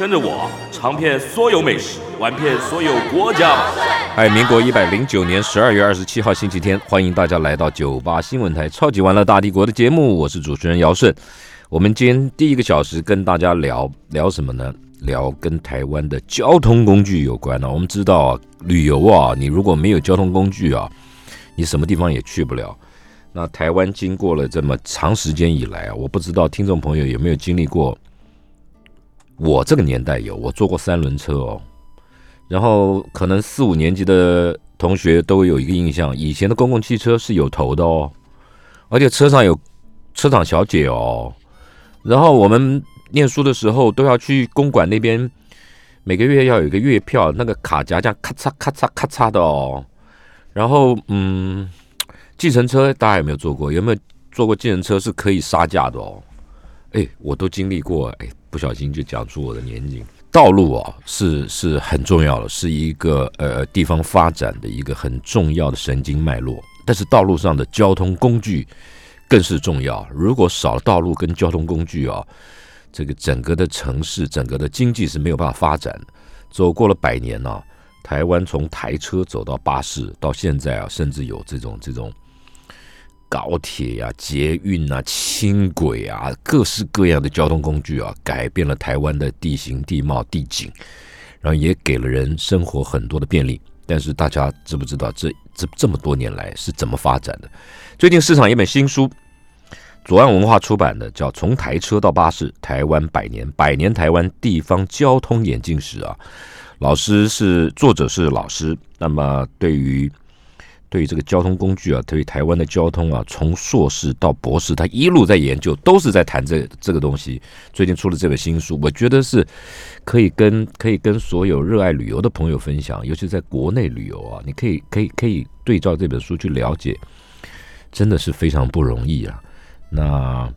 跟着我尝遍所有美食，玩遍所有国家。嗨，民国一百零九年十二月二十七号星期天，欢迎大家来到九八新闻台《超级玩乐大帝国》的节目，我是主持人姚顺。我们今天第一个小时跟大家聊聊什么呢？聊跟台湾的交通工具有关呢。我们知道，旅游啊，你如果没有交通工具啊，你什么地方也去不了。那台湾经过了这么长时间以来啊，我不知道听众朋友有没有经历过。我这个年代有，我坐过三轮车哦，然后可能四五年级的同学都有一个印象，以前的公共汽车是有头的哦，而且车上有车长小姐哦，然后我们念书的时候都要去公馆那边，每个月要有一个月票，那个卡夹这样咔嚓咔嚓咔嚓的哦，然后嗯，计程车大家有没有坐过？有没有坐过计程车是可以杀价的哦？哎，我都经历过，哎。不小心就讲出我的年龄。道路啊，是是很重要的，是一个呃地方发展的一个很重要的神经脉络。但是道路上的交通工具更是重要。如果少了道路跟交通工具啊，这个整个的城市、整个的经济是没有办法发展的。走过了百年呢，台湾从台车走到巴士，到现在啊，甚至有这种这种。高铁呀、捷运啊、轻轨啊，各式各样的交通工具啊，改变了台湾的地形地貌地景，然后也给了人生活很多的便利。但是大家知不知道这这这么多年来是怎么发展的？最近市场一本新书，左岸文化出版的，叫《从台车到巴士：台湾百年百年台湾地方交通演进史》啊。老师是作者是老师，那么对于。对于这个交通工具啊，对于台湾的交通啊，从硕士到博士，他一路在研究，都是在谈这这个东西。最近出了这本新书，我觉得是可以跟可以跟所有热爱旅游的朋友分享，尤其在国内旅游啊，你可以可以可以对照这本书去了解，真的是非常不容易啊。那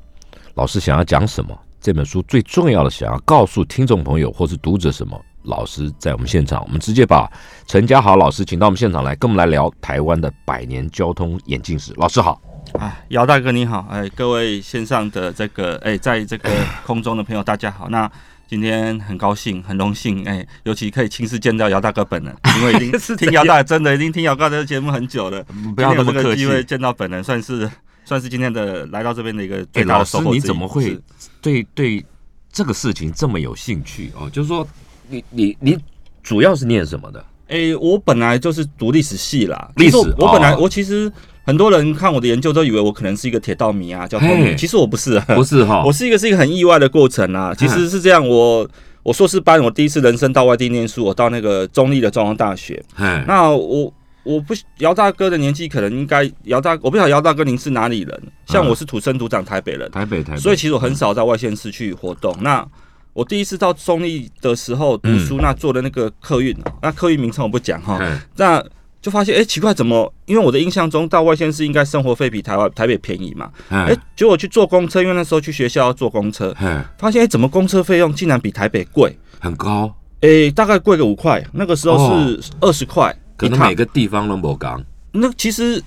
老师想要讲什么？这本书最重要的想要告诉听众朋友或是读者什么？老师在我们现场，我们直接把陈家豪老师请到我们现场来，跟我们来聊台湾的百年交通眼镜史。老师好，哎，姚大哥你好，哎，各位线上的这个哎，在这个空中的朋友大家好。那今天很高兴，很荣幸，哎，尤其可以亲自见到姚大哥本人，因为已经 听姚大真的已经听姚大哥的节目很久了，不要那么客气，见到本人算是算是今天的来到这边的一个最大的收获。你怎么会对对这个事情这么有兴趣哦？就是说。你你你主要是念什么的？哎，我本来就是读历史系啦。历史，我本来我其实很多人看我的研究都以为我可能是一个铁道迷啊，交通迷。其实我不是，不是哈，我是一个是一个很意外的过程啊。其实是这样，我我硕士班，我第一次人生到外地念书，我到那个中立的中央大学。那我我不姚大哥的年纪可能应该姚大，我不晓得姚大哥您是哪里人？像我是土生土长台北人，台北台，所以其实我很少在外县市去活动。那我第一次到中立的时候读书，那坐的那个客运，那客运名称我不讲哈，那就发现哎奇怪，怎么？因为我的印象中到外县市应该生活费比台湾台北便宜嘛，哎，结果去坐公车，因为那时候去学校要坐公车，发现哎怎么公车费用竟然比台北贵，很高，哎大概贵个五块，那个时候是二十块，可能每个地方都不讲。那其实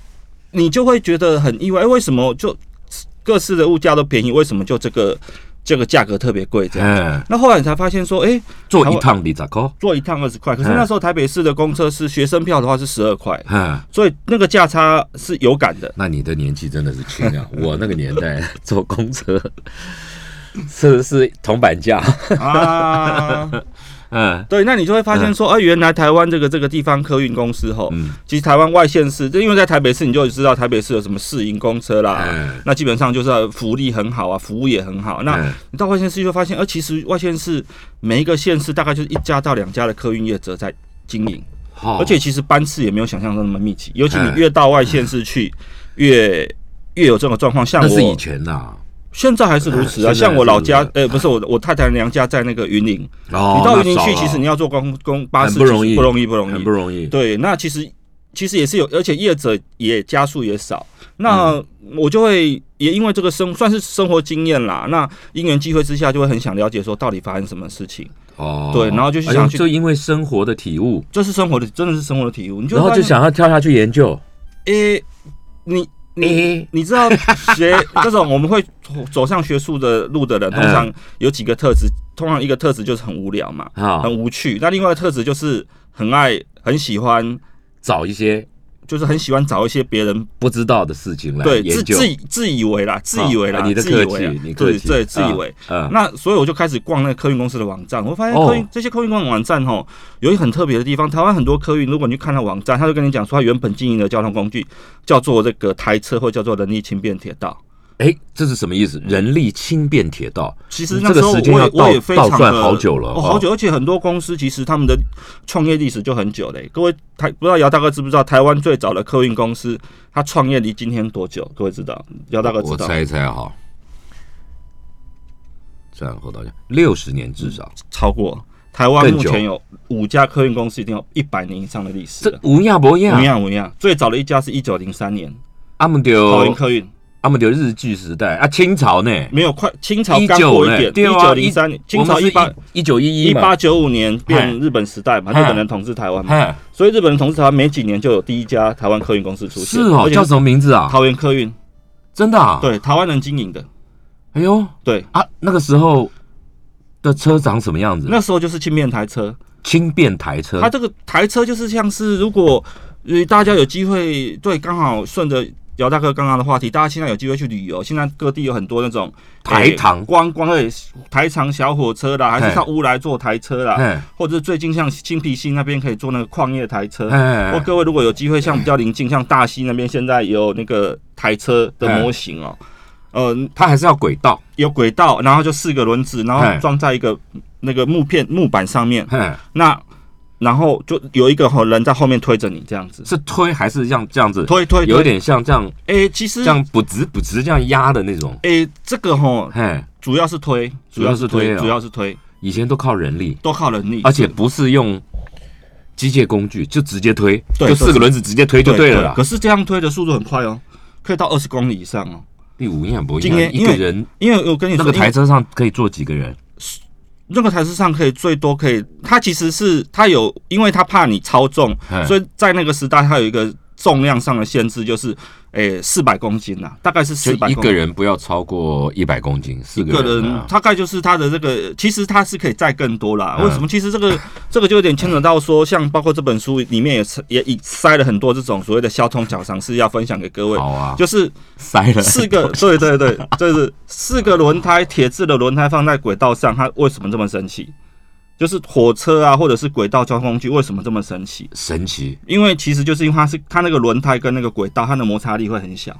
你就会觉得很意外，为什么就各式的物价都便宜，为什么就这个？这个价格特别贵，这样。那后来你才发现说，哎，坐一趟二十块，坐一趟二十块。可是那时候台北市的公车是学生票的话是十二块，所以那个价差是有感的。那你的年纪真的是轻啊！我那个年代坐公车是是铜板价啊。嗯，对，那你就会发现说，哎，原来台湾这个这个地方客运公司吼，其实台湾外县市，就因为在台北市，你就知道台北市有什么市营公车啦，那基本上就是福利很好啊，服务也很好。那你到外县市就会发现，而其实外县市每一个县市大概就是一家到两家的客运业者在经营，而且其实班次也没有想象中那么密集，尤其你越到外县市去，越越有这种状况。像我是以前呐。现在还是如此啊。像我老家，呃，不是我我太太娘家在那个云林，你到云林去，其实你要坐公公巴士不容易，不容易，不容易，不容易。对，那其实其实也是有，而且业者也加速也少。那我就会也因为这个生算是生活经验啦，那因缘机会之下，就会很想了解说到底发生什么事情。哦，对，然后就想去，就因为生活的体悟，这是生活的，真的是生活的体悟。你就然后就想要跳下去研究。诶，你你你知道学 这种我们会走上学术的路的人，通常有几个特质，通常一个特质就是很无聊嘛，很无趣。那另外的特质就是很爱很喜欢找一些。就是很喜欢找一些别人不知道的事情来对自自自以为啦，自以为啦，你的客气，你对对自以为。那所以我就开始逛那个客运公司的网站，我发现客运这些客运公司网站哦，有一很特别的地方。台湾很多客运，如果你去看它网站，他就跟你讲说，他原本经营的交通工具叫做这个台车，或叫做人力轻便铁道。哎，这是什么意思？人力轻便铁道，其实那时候我也我也非常的好久了，好久，而且很多公司其实他们的创业历史就很久嘞。各位台不知道姚大哥知不知道，台湾最早的客运公司，它创业离今天多久？各位知道？姚大哥知道？我猜一猜哈，这样后到讲六十年至少超过。台湾目前有五家客运公司，一定有一百年以上的历史。这无样不一样，无样无样。最早的一家是一九零三年，阿姆丢桃园客运。他们的日据时代啊，清朝呢？没有快，清朝刚过一点，一九零三年，清朝一八一九一一一八九五年变日本时代嘛，日本人统治台湾嘛，所以日本人统治台湾没几年就有第一家台湾客运公司出现，是哦，叫什么名字啊？桃园客运，真的啊？对，台湾人经营的。哎呦，对。啊，那个时候的车长什么样子？那时候就是轻便台车，轻便台车，它这个台车就是像是如果呃大家有机会，对，刚好顺着。姚大哥刚刚的话题，大家现在有机会去旅游，现在各地有很多那种台糖。观光的台糖小火车啦，还是到乌来坐台车啦，或者最近像青皮溪那边可以坐那个矿业台车。或各位如果有机会，像比较临近，像大溪那边现在有那个台车的模型哦，呃，它还是要轨道，有轨道，然后就四个轮子，然后装在一个那个木片木板上面，那。然后就有一个人在后面推着你，这样子是推还是像这样子推推？有点像这样，哎，其实这样不直不直这样压的那种。哎，这个哈，嘿，主要是推，主要是推，主要是推。以前都靠人力，都靠人力，而且不是用机械工具，就直接推，就四个轮子直接推就对了。可是这样推的速度很快哦，可以到二十公里以上哦。第五样不一样，一个人，因为我跟你说，那个台车上可以坐几个人？那个台式上可以最多可以，它其实是它有，因为它怕你超重，所以在那个时代它有一个重量上的限制，就是。诶，四百公斤呐，大概是四百。一个人不要超过一百公斤，四个人大概就是他的这个，其实他是可以载更多啦。为什么？其实这个 这个就有点牵扯到说，像包括这本书里面也也塞了很多这种所谓的交通小常识要分享给各位。好啊，就是塞了四个，对对对，就是四个轮胎，铁质的轮胎放在轨道上，它为什么这么神奇？就是火车啊，或者是轨道交通工具，为什么这么神奇？神奇，因为其实就是因为它是它那个轮胎跟那个轨道，它的摩擦力会很小。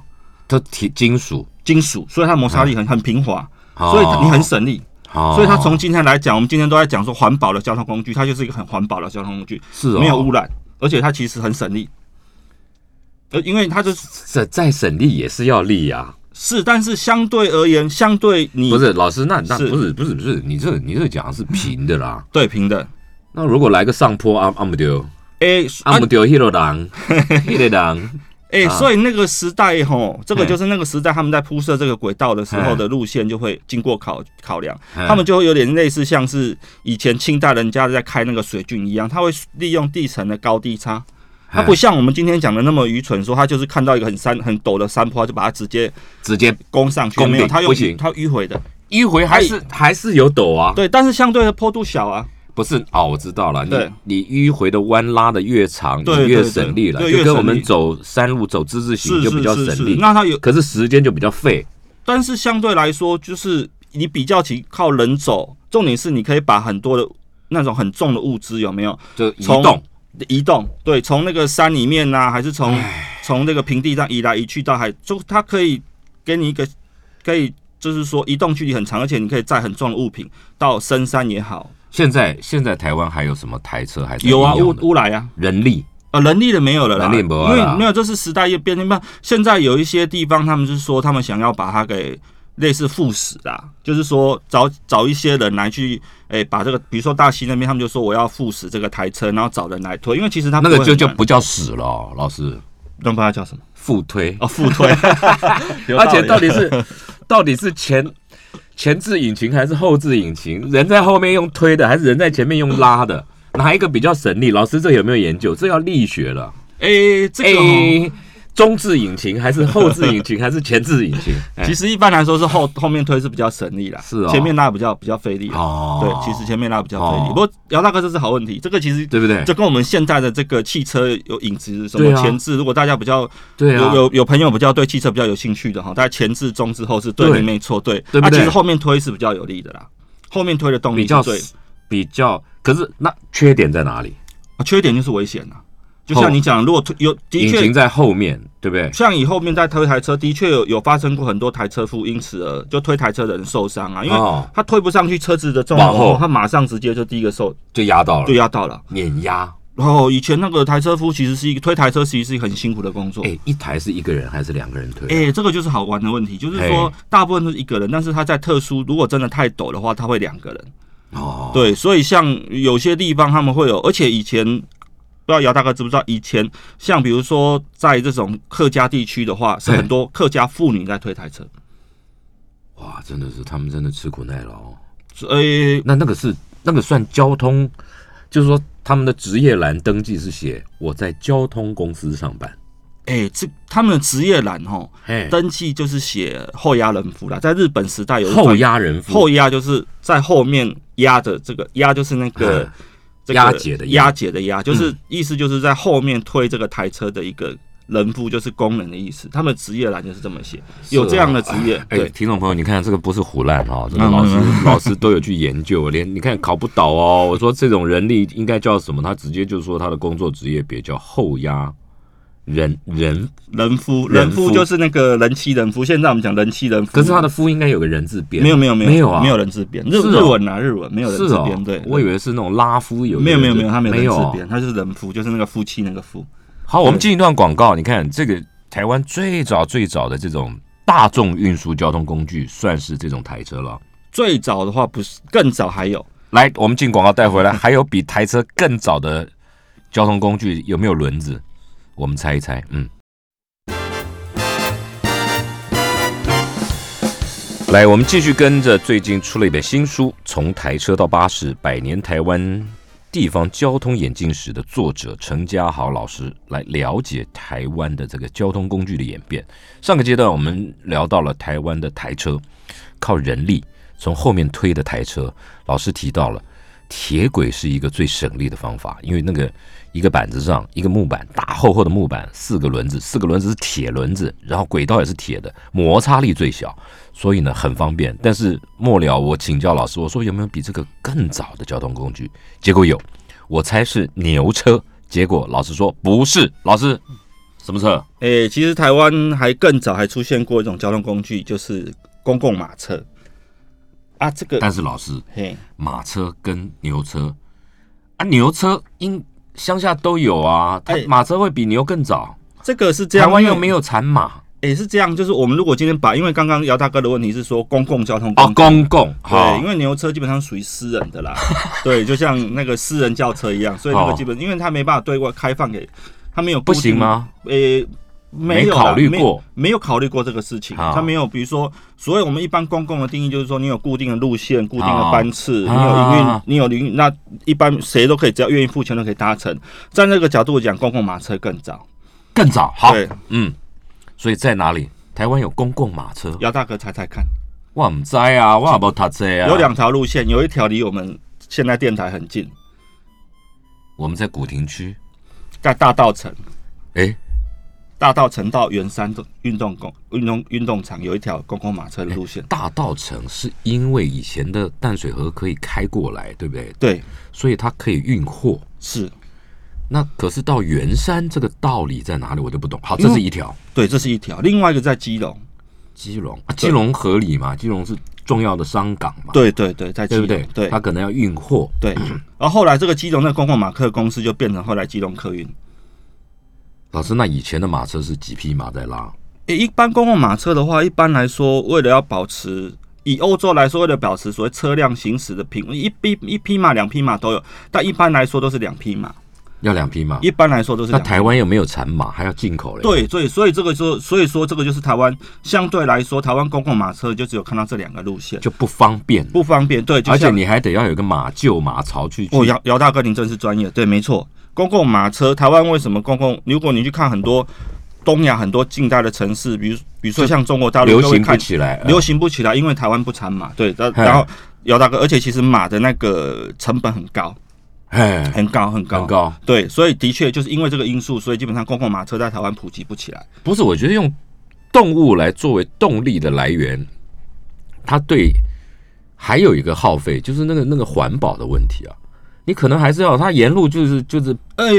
它铁金属，金属，所以它摩擦力很很平滑，所以你很省力。所以它从今天来讲，我们今天都在讲说环保的交通工具，它就是一个很环保的交通工具，是没有污染，而且它其实很省力。呃，因为它就是再省力也是要力呀。是，但是相对而言，相对你不是老师，那那不是不是不是，你这你这讲的是平的啦，对，平的。那如果来个上坡，阿阿姆丢，哎，阿姆丢，h 罗狼，h 罗狼，哎，所以那个时代吼，这个就是那个时代他们在铺设这个轨道的时候的路线就会经过考考量，他们就会有点类似像是以前清代人家在开那个水郡一样，他会利用地层的高低差。他不像我们今天讲的那么愚蠢，说他就是看到一个很山很陡的山坡，就把它直接直接攻上去，没有，他用他迂回的，迂回还是还是有陡啊？对，但是相对的坡度小啊。不是哦，我知道了，你你迂回的弯拉的越长，你越省力了，就跟我们走山路走之字形就比较省力。那它有，可是时间就比较费。但是相对来说，就是你比较起靠人走，重点是你可以把很多的那种很重的物资有没有就移动。移动对，从那个山里面呐，还是从从那个平地上移来移去到海，就它可以给你一个可以，就是说移动距离很长，而且你可以载很重的物品到深山也好。现在现在台湾还有什么台车？还有啊，乌乌来啊，人力啊，人力的没有了，人力因为没有，这是时代变变。现在有一些地方，他们是说他们想要把它给类似副使啦，就是说找找一些人来去，哎，把这个，比如说大溪那边，他们就说我要副使这个台车，然后找人来推，因为其实他那个就就不叫使了，老师，那不知道叫什么副推哦，副推，而且到底是到底是前前置引擎还是后置引擎？人在后面用推的，还是人在前面用拉的？哪一个比较省力？老师这有没有研究？这要力学了，哎，这个。中置引擎还是后置引擎还是前置引擎？其实一般来说是后后面推是比较省力啦，是哦，前面拉比较比较费力哦。对，其实前面拉比较费力。不过姚大哥这是好问题，这个其实对不对？就跟我们现在的这个汽车有影子什么前置，如果大家比较对有有有朋友比较对汽车比较有兴趣的哈，大家前置、中置、后置对没错，对，那其实后面推是比较有力的啦，后面推的动力比较对比较，可是那缺点在哪里啊？缺点就是危险啊。就像你讲，如果推有的确在后面，对不对？像你后面在推台车，的确有有发生过很多台车夫因此而就推台车的人受伤啊，因为他推不上去车子的重量，他马上直接就第一个受就压到了，就压到了碾压。然后以前那个台车夫其实是一个推台车，其实是一个很辛苦的工作。哎，一台是一个人还是两个人推？哎，这个就是好玩的问题，就是说大部分都是一个人，但是他在特殊如果真的太陡的话，他会两个人。哦，对，所以像有些地方他们会有，而且以前。不知道姚大哥知不知道，以前像比如说在这种客家地区的话，是很多客家妇女在推台车。哇，真的是他们真的吃苦耐劳。所以那那个是那个算交通，就是说他们的职业栏登记是写我在交通公司上班。哎，这他们的职业栏哈，登记就是写后压人夫啦。在日本时代有后压人夫，后压就是在后面压着这个压就是那个。压解的押解的押，就是意思就是在后面推这个台车的一个人夫，就是工人的意思。他们职业栏就是这么写，有这样的职业。哎，听众朋友，你看这个不是胡乱哈，这个老师 老师都有去研究，连你看考不倒哦。我说这种人力应该叫什么？他直接就说他的工作职业别叫后压。人人人夫人夫。就是那个人妻人夫，现在我们讲人妻人夫，可是他的夫应该有个人字边，没有没有没有没有啊，没有人字边，日日文啊日文没有人字边，对，我以为是那种拉夫有，没有没有没有，他没有人字边，他就是人夫，就是那个夫妻那个夫。好，我们进一段广告，你看这个台湾最早最早的这种大众运输交通工具，算是这种台车了。最早的话不是，更早还有。来，我们进广告带回来，还有比台车更早的交通工具有没有轮子？我们猜一猜，嗯。来，我们继续跟着最近出了一本新书《从台车到巴士：百年台湾地方交通演进史》的作者陈家豪老师来了解台湾的这个交通工具的演变。上个阶段我们聊到了台湾的台车靠人力从后面推的台车，老师提到了铁轨是一个最省力的方法，因为那个。一个板子上，一个木板，大厚厚的木板，四个轮子，四个轮子是铁轮子，然后轨道也是铁的，摩擦力最小，所以呢很方便。但是末了，我请教老师，我说有没有比这个更早的交通工具？结果有，我猜是牛车。结果老师说不是，老师什么车？诶，其实台湾还更早还出现过一种交通工具，就是公共马车啊。这个，但是老师，嘿，马车跟牛车啊，牛车应。乡下都有啊，它马车会比牛更早。这个是这样，台湾又没有产马。也是这样，就是我们如果今天把，因为刚刚姚大哥的问题是说公共交通哦，公共对，因为牛车基本上属于私人的啦，对，就像那个私人轿车一样，所以那个基本，因为他没办法对外开放给，他没有不行吗？诶。没考虑过，没有考虑过这个事情。他没有，比如说，所以我们一般公共的定义就是说，你有固定的路线、固定的班次，你有营运，你有营运，那一般谁都可以，只要愿意付钱都可以搭乘。在那个角度讲，公共马车更早，更早。好，嗯，所以在哪里？台湾有公共马车？姚大哥猜猜看。我唔知啊，我冇搭车啊。有两条路线，有一条离我们现在电台很近。我们在古亭区，在大道城。哎。大道城到圆山的运动公运动运动场有一条公共马车的路线。大道城是因为以前的淡水河可以开过来，对不对？对，所以它可以运货。是。那可是到圆山这个道理在哪里？我就不懂。好，这是一条。对，这是一条。另外一个在基隆。基隆，基隆合理嘛？基隆是重要的商港嘛？对对对，在对不对？对，它可能要运货。对。然后后来这个基隆的公共马客公司就变成后来基隆客运。老师，那以前的马车是几匹马在拉？诶，一般公共马车的话，一般来说，为了要保持以欧洲来说，为了保持所谓车辆行驶的平，一匹一匹马、两匹马都有，但一般来说都是两匹马。要两匹马，一般来说都是。那台湾又没有产马，还要进口嘞。对，所以所以这个说，所以说这个就是台湾相对来说，台湾公共马车就只有看到这两个路线，就不方便，不方便。对，而且你还得要有个马厩、马槽去。哦，姚姚大哥，您真是专业。对，没错，公共马车，台湾为什么公共？如果你去看很多东亚很多近代的城市，比如比如说像中国大陆，流行不起来，流行不起来，因为台湾不产马。对，然然后姚大哥，而且其实马的那个成本很高。哎，很高很高很高，对，所以的确就是因为这个因素，所以基本上公共马车在台湾普及不起来。不是，我觉得用动物来作为动力的来源，它对还有一个耗费，就是那个那个环保的问题啊。你可能还是要他沿路就是就是，哎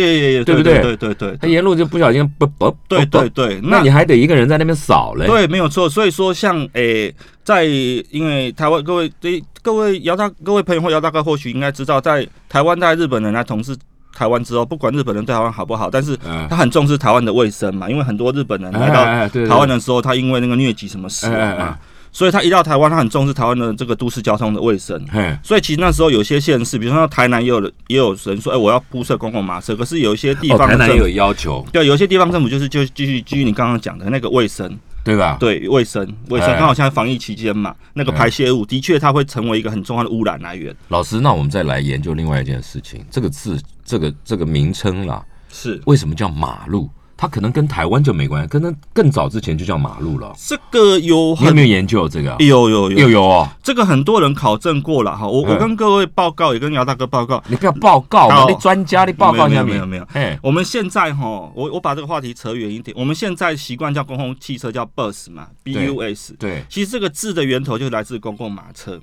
对不对？对对对，他沿路就不小心不不，对对对，那你还得一个人在那边扫嘞。对，没有错。所以说，像诶，在因为台湾各位对各位姚大各位朋友或姚大哥或许应该知道，在台湾在日本人来统治台湾之后，不管日本人对台湾好不好，但是他很重视台湾的卫生嘛，因为很多日本人来到台湾的时候，他因为那个疟疾什么死了嘛。所以他一到台湾，他很重视台湾的这个都市交通的卫生。所以其实那时候有些县市，比如说台南也有也有人说，哎，我要铺设公共马车。可是有一些地方，台南有要求。对，有些地方政府就是就继续基于你刚刚讲的那个卫生，对吧？对，卫生卫生刚好现在防疫期间嘛，那个排泄物的确它会成为一个很重要的污染来源。老师，那我们再来研究另外一件事情，这个字，这个这个名称啦，是为什么叫马路？它可能跟台湾就没关系，可能更早之前就叫马路了。这个有你有没有研究这个？有有有有有哦。这个很多人考证过了哈。我我跟各位报告，也跟姚大哥报告。你不要报告，你专家你报告一下。没有没有。哎，我们现在哈，我我把这个话题扯远一点。我们现在习惯叫公共汽车叫 bus 嘛，b u s。对。其实这个字的源头就来自公共马车。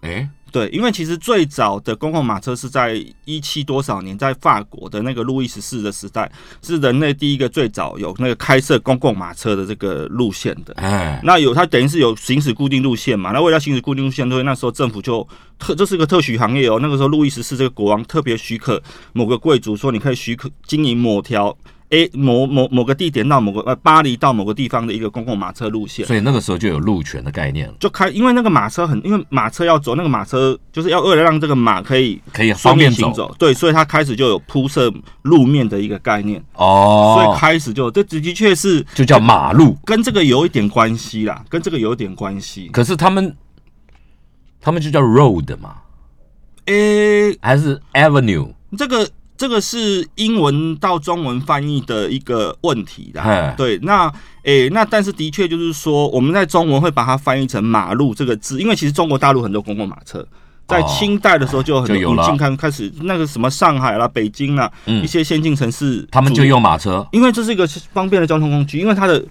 哎。对，因为其实最早的公共马车是在一七多少年，在法国的那个路易十四的时代，是人类第一个最早有那个开设公共马车的这个路线的。哎，那有它等于是有行驶固定路线嘛？那为了行驶固定路线，所以那时候政府就特这是个特许行业哦。那个时候路易十四这个国王特别许可某个贵族说，你可以许可经营某条。A 某某某个地点到某个呃巴黎到某个地方的一个公共马车路线，所以那个时候就有路权的概念了。就开，因为那个马车很，因为马车要走，那个马车就是要为了让这个马可以可以方便行走，对，所以它开始就有铺设路面的一个概念哦。所以开始就这的确是就叫马路，跟这个有一点关系啦，跟这个有一点关系。可是他们他们就叫 road 嘛，诶，还是 avenue 这个。这个是英文到中文翻译的一个问题的，对，那诶，那但是的确就是说，我们在中文会把它翻译成马路这个字，因为其实中国大陆很多公共马车，在清代的时候就很多引进开开始那个什么上海啦、北京啦，一些先进城市，他们就用马车，因为这是一个方便的交通工具，因为它的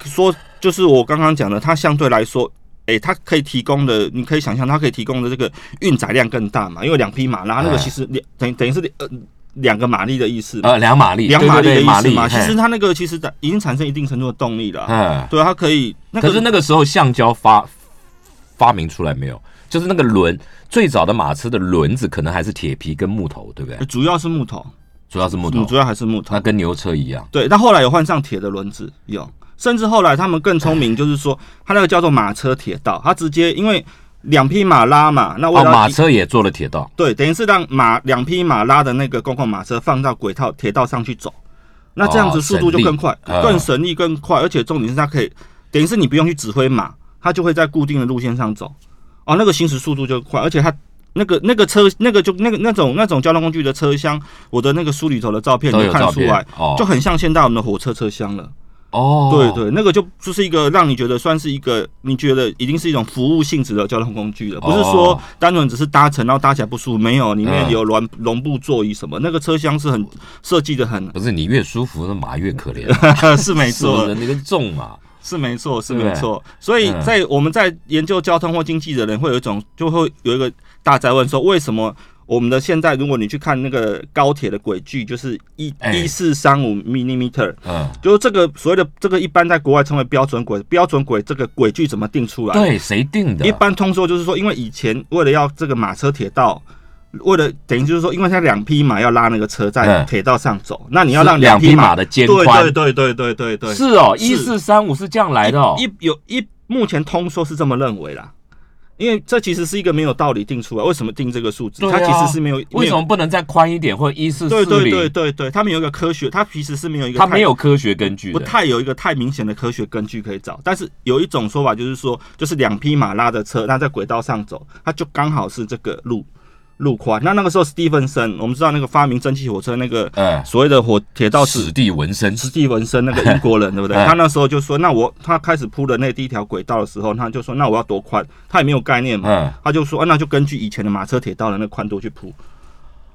说就是我刚刚讲的，它相对来说，诶，它可以提供的，你可以想象它可以提供的这个运载量更大嘛，因为两匹马拉那个其实两等等于是呃。两个马力的意思，呃，两马力，两马力的意思嘛。其实它那个其实已经产生一定程度的动力了。嗯，对，它可以。可是那个时候橡胶发发明出来没有？就是那个轮，最早的马车的轮子可能还是铁皮跟木头，对不对？主要是木头，主要是木头，主要还是木头。那跟牛车一样。对，但后来有换上铁的轮子，有，甚至后来他们更聪明，就是说，它那个叫做马车铁道，它直接因为。两匹马拉嘛，那哦，马车也做了铁道，对，等于是让马两匹马拉的那个公共马车放到轨道铁道上去走，那这样子速度就更快，更省力更快，而且重点是它可以，等于是你不用去指挥马，它就会在固定的路线上走，哦，那个行驶速度就快，而且它那个那个车那个就那个那种那种交通工具的车厢，我的那个书里头的照片你看出来，就很像现在我们的火车车厢了。哦，对对，那个就就是一个让你觉得算是一个，你觉得已经是一种服务性质的交通工具了，不是说单纯只是搭乘，然后搭起来不舒服，没有，里面有软绒布座椅什么，那个车厢是很设计的很。不是你越舒服，那马越可怜，是没错，那个重嘛，是没错，是没错。所以在我们在研究交通或经济的人，会有一种就会有一个大在问说，为什么？我们的现在，如果你去看那个高铁的轨距，就是一一四三五 millimeter，嗯，就是这个所谓的这个一般在国外称为标准轨，标准轨这个轨距怎么定出来？对，谁定的？一般通说就是说，因为以前为了要这个马车铁道为了等于就是说，因为它两匹马要拉那个车在嗯铁道上走，那你要让两匹马马的肩对宽对对对对对对，是哦，一四三五是这样来的哦。一有一目前通说是这么认为啦。因为这其实是一个没有道理定出来，为什么定这个数字？啊它其实是没有为什？么不能再宽一点，或者一四四零对对对零？对对，它没有一个科学，它其实是没有一个它没有科学根据不。太有一个太明显的科学根据可以找，但是有一种说法就是说，就是两匹马拉着车，那在轨道上走，它就刚好是这个路路宽。那那个时候史蒂芬森，我们知道那个发明蒸汽火车那个嗯，所谓的火铁道史史蒂文森史蒂文森那个 英国人，对不对？嗯他那时候就说，那我他开始铺的那第一条轨道的时候，他就说，那我要多宽？他也没有概念嘛，嗯他就说，啊那就根据以前的马车铁道的那个宽度去铺。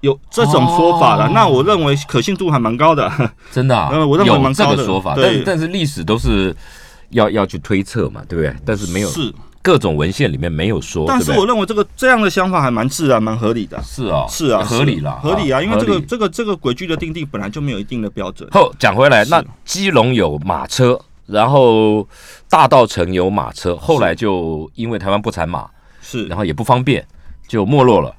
有这种说法了，哦那我认为可信度还蛮高的。真的啊，呃我认为蛮高的个说法，对但是但是历史都是要要去推测嘛，对不对？但是没有是，各种文献里面没有说，但是我认为这个这样的想法还蛮自然、蛮合理的。是啊，是啊，合理了，合理啊，因为这个这个这个轨距的定定本来就没有一定的标准。后讲回来，那基隆有马车，然后大道城有马车，后来就因为台湾不产马，是，然后也不方便，就没落了。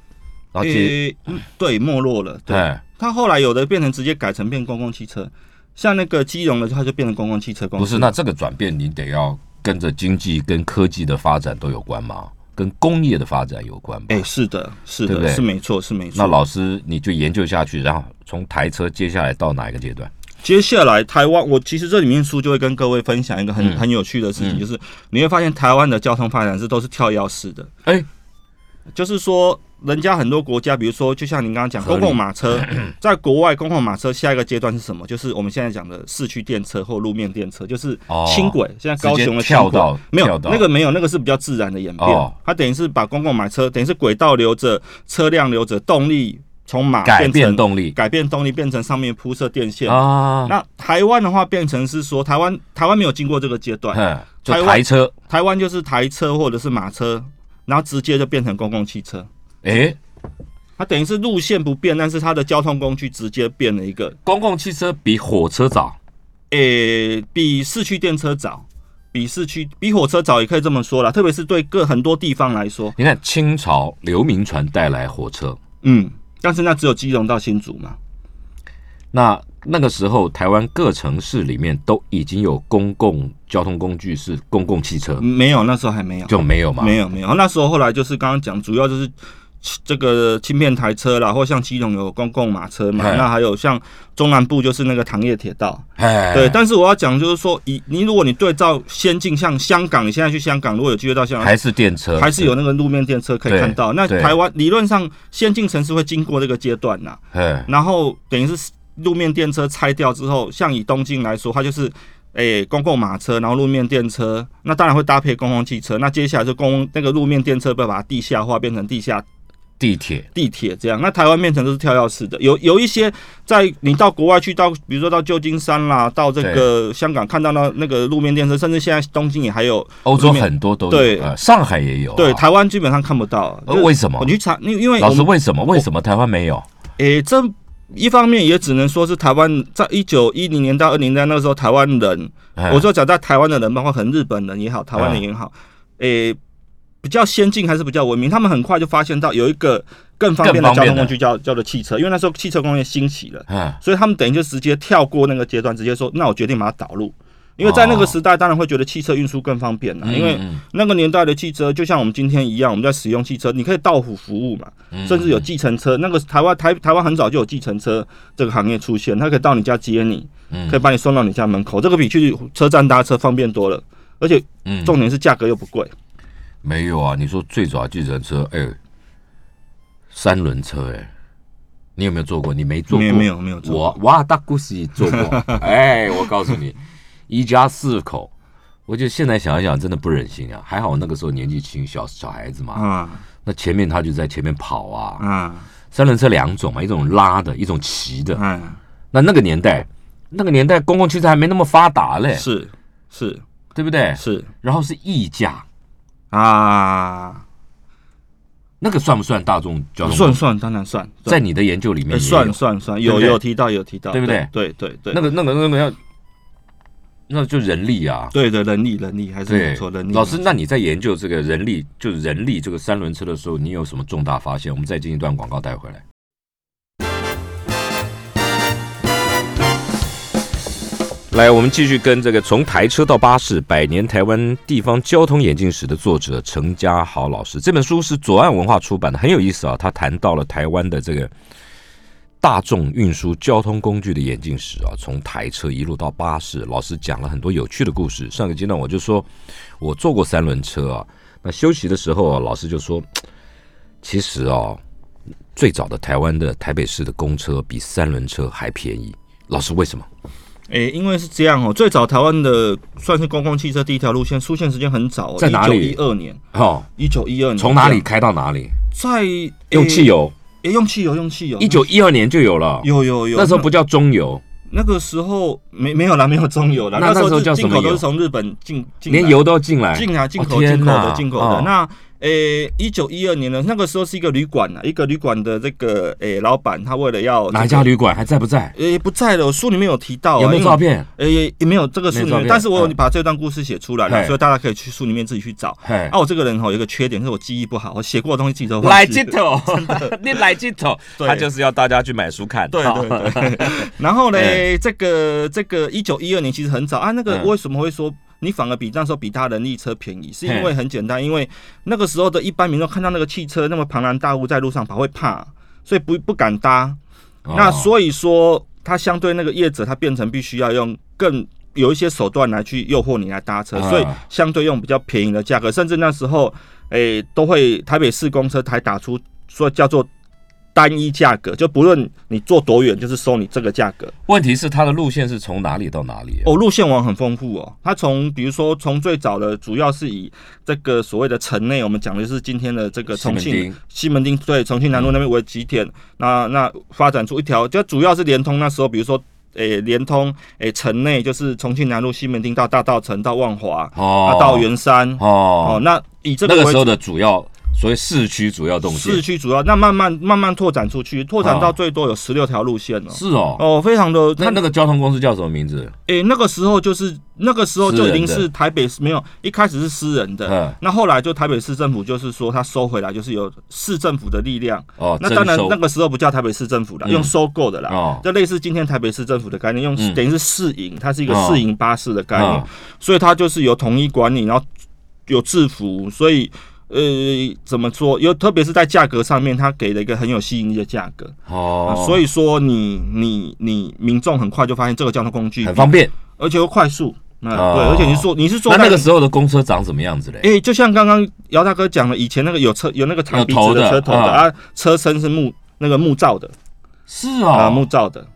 然后其对，没落了。对，哎，它后来有的变成直接改成变公共汽车，像那个基隆的，它就变成公共汽车公司。不是，那这个转变你得要跟着经济跟科技的发展都有关吗，跟工业的发展有关吗。哎、是的，是的，对对是没错，是没错。那老师你就研究下去，然后从台车接下来到哪一个阶段？接下来台湾，我其实这里面书就会跟各位分享一个很、嗯很有趣的事情，嗯就是你会发现台湾的交通发展是都是跳跃式的。哎，就是说，人家很多国家，比如说，就像您刚刚讲，公共马车，在国外公共马车下一个阶段是什么？就是我们现在讲的市区电车或路面电车，就是哦轻轨。现在高雄的轻轨没有那个没有，那个是比较自然的演变哦。它等于是把公共马车，等于是轨道留着，车辆留着，动力从马改变成动力改变动力，变成上面铺设电线。啊，那台湾的话，变成是说，台湾台湾没有经过这个阶段，台湾台车，台湾就是台车或者是马车，然后直接就变成公共汽车。哎，它等于是路线不变，但是它的交通工具直接变了一个，公共汽车比火车早，诶、比市区电车早，比市区比火车早，也可以这么说啦。特别是对各很多地方来说，你看清朝刘铭传带来火车，嗯，但是那只有基隆到新竹嘛，那那个时候台湾各城市里面都已经有公共交通工具是公共汽车，没有，那时候还没有，就没有嘛？没有没有。那时候后来就是刚刚讲，主要就是这个轻便台车啦，或像基隆有公共马车嘛，哎那还有像中南部就是那个糖业铁道，哎，对。但是我要讲就是说，以你如果你对照先进，像香港，你现在去香港，如果有机会到香港，还是电车，还是有那个路面电车可以看到。那台湾理论上先进城市会经过这个阶段呐，哎，然后等于是路面电车拆掉之后，像以东京来说，它就是。诶、公共马车，然后路面电车，那当然会搭配公共汽车。那接下来就公那个路面电车，会把它地下化，变成地下地铁，地铁这样。那台湾变成都是跳跃式的，有有一些在你到国外去，到比如说到旧金山啦，到这个香港看到那那个路面电车，甚至现在东京也还有。欧洲很多都有，对呃上海也有啊，对，台湾基本上看不到。为什么你去查，因为因为老师为什么为什么台湾没有？诶、这一方面也只能说是台湾在一九一零年到二零年代那个时候，台湾人，哎。我说讲在台湾的人，包括可能日本人也好，台湾人也好，诶、比较先进还是比较文明，他们很快就发现到有一个更方便的交通工具叫叫做汽车，因为那时候汽车工业兴起了，嗯，所以他们等于就直接跳过那个阶段，直接说，那我决定把它导入。因为在那个时代，当然会觉得汽车运输更方便了，因为嗯那个年代的汽车就像我们今天一样，我们在使用汽车，你可以到府服务嘛，嗯甚至有计程车。那个台湾台台湾很早就有计程车这个行业出现，它可以到你家接你，嗯可以把你送到你家门口，这个比去车站搭车方便多了，而且嗯重点是价格又不贵。没有啊，你说最早计程车，哎，三轮车，哎，你有没有坐过？你没坐过？没有没有没有坐我哇大姑西坐过。哎，我告诉你，一家四口，我就现在想一想，真的不忍心啊。还好那个时候年纪轻，小小孩子嘛，啊那前面他就在前面跑啊。啊三轮车两种嘛，一种拉的，一种骑的。嗯！那那个年代，那个年代公共汽车还没那么发达嘞，是是。对不对？是。然后是溢价，啊，那个算不算大众交通？算算当然算，在你的研究里面算算算有有提到有提到，对不对？对对对，那个那个那个要那就人力啊。对的，人力，人力还是没错，人力。老师，那你在研究这个人力，就是人力这个三轮车的时候，你有什么重大发现？我们再进一段广告带回来。来，我们继续跟这个从台车到巴士百年台湾地方交通演进史的作者陈家豪老师，这本书是左岸文化出版的，很有意思啊。他谈到了台湾的这个大众运输交通工具的演进史啊，从台车一路到巴士，老师讲了很多有趣的故事。上个阶段我就说我坐过三轮车啊，那休息的时候啊，老师就说，其实啊，最早的台湾的台北市的公车比三轮车还便宜。老师为什么？诶，因为是这样哦，最早台湾的算是公共汽车第一条路线出现时间很早，在哪里？一二年，哦，一九一二年，从哪里开到哪里？在用汽油，诶，用汽油，用汽油，一九一二年就有了，有有有，那时候不叫中油，那个时候没没有啦，没有中油啦，那时候叫进口都是从日本进进，连油都进来，进啊，进口进口的进口的。那。诶，一九一二年呢那个时候是一个旅馆啊，一个旅馆的这个诶老板，他为了要哪一家旅馆还在不在？诶，不在了。书里面有提到，有没有照片？诶，也没有这个书里面，但是我有把这段故事写出来了，所以大家可以去书里面自己去找。啊，我这个人哈有一个缺点，是我记忆不好，我写过的东西记都来镜头，你来镜头，他就是要大家去买书看。对对对。然后呢，这个这个一九一二年其实很早啊，那个为什么会说？你反而比那时候比他人力车便宜，是因为很简单，因为那个时候的一般民众看到那个汽车那么庞然大物在路上跑会怕，所以不不敢搭。那所以说，它相对那个业者，它变成必须要用更有一些手段来去诱惑你来搭车，所以相对用比较便宜的价格，甚至那时候，诶，都会台北市公车台打出说叫做。单一价格，就不论你坐多远，就是收你这个价格。问题是它的路线是从哪里到哪里？哦，路线网很丰富哦。它从比如说从最早的，主要是以这个所谓的城内，我们讲的是今天的这个重庆西门町，对，重庆南路那边为起点。那那发展出一条，就主要是联通那时候，比如说诶，连通诶城内就是重庆南路西门町到大道城到万华哦，到圆山哦哦。那以这个那个时候的主要。所以市区主要动线，市区主要那慢慢慢慢拓展出去，拓展到最多有十六条路线了。是哦，哦，非常的。那那个交通公司叫什么名字？诶，那个时候就是那个时候就已经是台北市没有，一开始是私人的，嗯，那后来就台北市政府就是说他收回来，就是有市政府的力量。哦，那当然那个时候不叫台北市政府了，用收购的啦。哦，就类似今天台北市政府的概念，用等于是市营，它是一个市营巴士的概念，所以它就是有统一管理，然后有制服，所以。呃，怎么说？又特别是在价格上面，它给了一个很有吸引力的价格哦。所以说，你你你民众很快就发现这个交通工具很方便，而且又快速。那对，而且你说你是说那那个时候的公车长什么样子嘞？哎，就像刚刚姚大哥讲的，以前那个有车有那个长鼻子的车头的啊，车身是木那个木造的，是啊，木造的。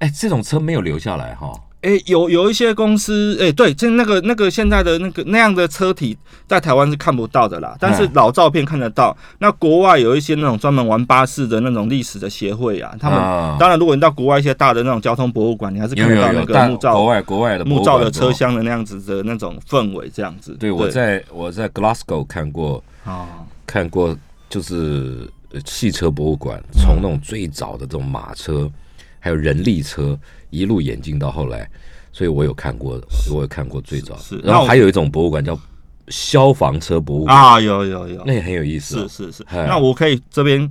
哎，这种车没有留下来哈。哎，有有一些公司，哎，对，就那个那个现在的那个那样的车体，在台湾是看不到的啦。但是老照片看得到。那国外有一些那种专门玩巴士的那种历史的协会啊，他们当然，如果你到国外一些大的那种交通博物馆，你还是看得到那个木造国外国外的木造的车厢的那样子的那种氛围，这样子。对，我在我在 Glasgow 看过啊，看过就是汽车博物馆，从那种最早的这种马车。还有人力车一路演进到后来，所以我有看过，我有看过最早。是，然后还有一种博物馆叫消防车博物馆啊，有有有，那也很有意思。是是是，那我可以这边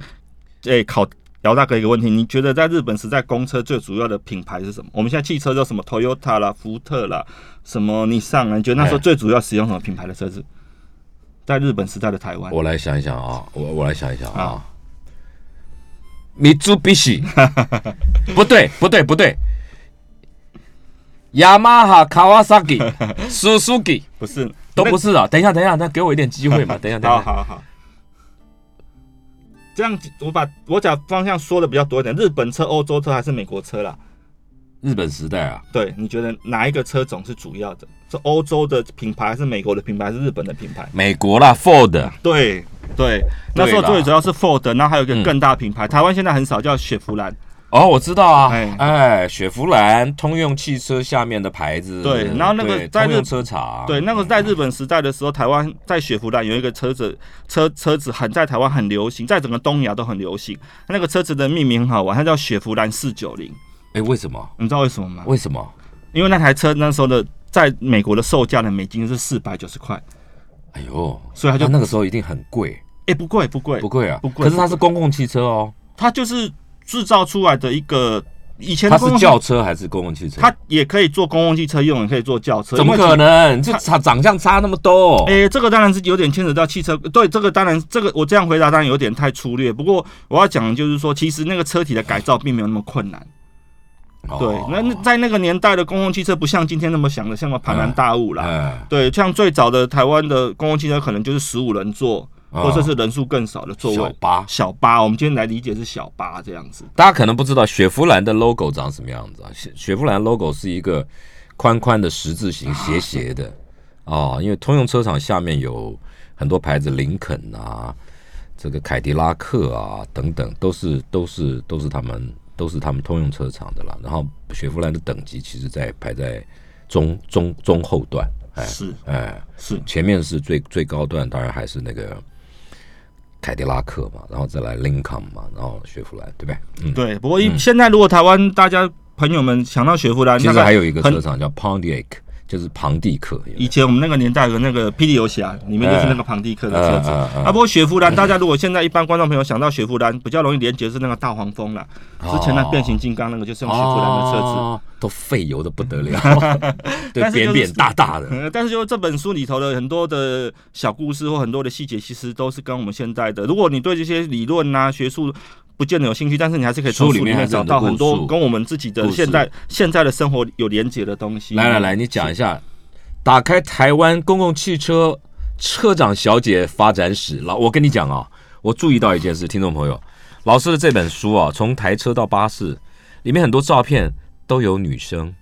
诶考姚大哥一个问题，你觉得在日本时代公车最主要的品牌是什么？我们现在汽车叫什么？Toyota 啦，福特啦，什么你上啊？你觉得那时候最主要使用什么品牌的车子？在日本时代的台湾，我来想一想啊，我我来想一想啊。米珠必须，不对不对不对，雅马哈、卡瓦萨基、苏苏基，不是都不是啊！等一下等一下，那给我一点机会嘛！等一下等一下，好好好，这样我把我讲方向说的比较多一点，日本车、欧洲车还是美国车啦？日本时代啊，对，你觉得哪一个车种是主要的？是欧洲的品牌，还是美国的品牌，还是日本的品牌？美国啦，Ford。对对，那时候最主要是 Ford，那还有一个更大品牌，台湾现在很少叫雪佛兰。哦，我知道啊，哎，雪佛兰，通用汽车下面的牌子。对，然后那个在日车厂，对，那个在日本时代的时候，台湾在雪佛兰有一个车子，车车子很在台湾很流行，在整个东亚都很流行。那个车子的命名很好玩，它叫雪佛兰四九零。哎，为什么？你知道为什么吗？为什么？因为那台车那时候的在美国的售价的美金是四百九十块，哎呦，所以他就那那个时候一定很贵，哎、不贵不贵不贵啊，不贵可是它是公共汽车哦，它就是制造出来的一个以前它是轿车还是公共汽车？它也可以做公共汽车用，也可以做轿车，怎么可能？这差长相差那么多？哎、这个当然是有点牵扯到汽车，对，这个当然，这个我这样回答当然有点太粗略。不过我要讲的就是说，其实那个车体的改造并没有那么困难。对哦，那那在那个年代的公共汽车不像今天那么想的像个庞然大物啦。嗯，对，像最早的台湾的公共汽车可能就是十五人座，哦或者是人数更少的座位。小巴。小巴，我们今天来理解是小巴这样子。大家可能不知道雪佛兰的 logo 长什么样子啊？雪雪佛兰 logo 是一个宽宽的十字形，斜斜的 哦。因为通用车厂下面有很多牌子，林肯啊，这个凯迪拉克啊等等，都是都是都是他们都是他们通用车厂的啦。然后雪佛兰的等级其实在排在中中中后段，哎是哎，是，前面是最最高段，当然还是那个凯迪拉克嘛，然后再来 Lincoln 嘛，然后雪佛兰，对不对？嗯。对。不过一现在如果台湾大家朋友们想到雪佛兰，其实还有一个车厂叫 Pontiac，就是庞蒂克。以前我们那个年代有那个霹雳游侠，里面就是那个庞蒂克的车子。嗯嗯嗯啊，不过雪佛兰，大家如果现在一般观众朋友想到雪佛兰，比较容易连结是那个大黄蜂啦。之前那变形金刚那个就是用雪佛兰的车子。哦都费油的不得了，对，扁扁大大的。呃，但是就这本书里头的很多的小故事或很多的细节，其实都是跟我们现在的，如果你对这些理论啊、学术不见得有兴趣，但是你还是可以从书里面找到很多跟我们自己的现在现在的生活有连结的东西。来来来，你讲一下，打开台湾公共汽车车长小姐发展史。老，我跟你讲啊，我注意到一件事，听众朋友，老师的这本书啊，从台车到巴士，里面很多照片都有女生，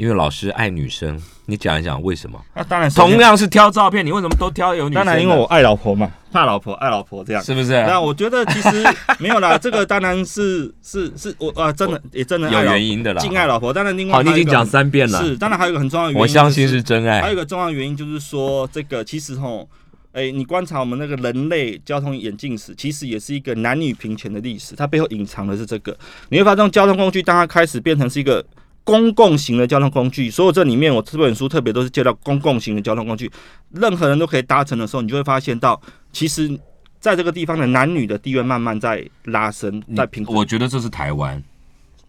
因为老师爱女生。你讲一讲为什么？那当然同样是挑照片，你为什么都挑有女生？当然，因为我爱老婆嘛，怕老婆，爱老婆这样。是不是？那我觉得其实没有啦，这个当然是 是是我啊，真的也真的有原因的啦。敬爱老婆。当然，另外好，你已经讲三遍了，是，当然还有一个很重要的原因，我相信是真爱。还有一个重要原因就是说，这个其实吼，哎、你观察我们那个人类交通演进史，其实也是一个男女平权的历史，它背后隐藏的是这个。你会发现，交通工具当它开始变成是一个公共型的交通工具，所有这里面我这本书特别都是介绍公共型的交通工具，任何人都可以搭乘的时候，你就会发现到，其实在这个地方的男女的地位慢慢在拉升，在平衡。我觉得这是台湾。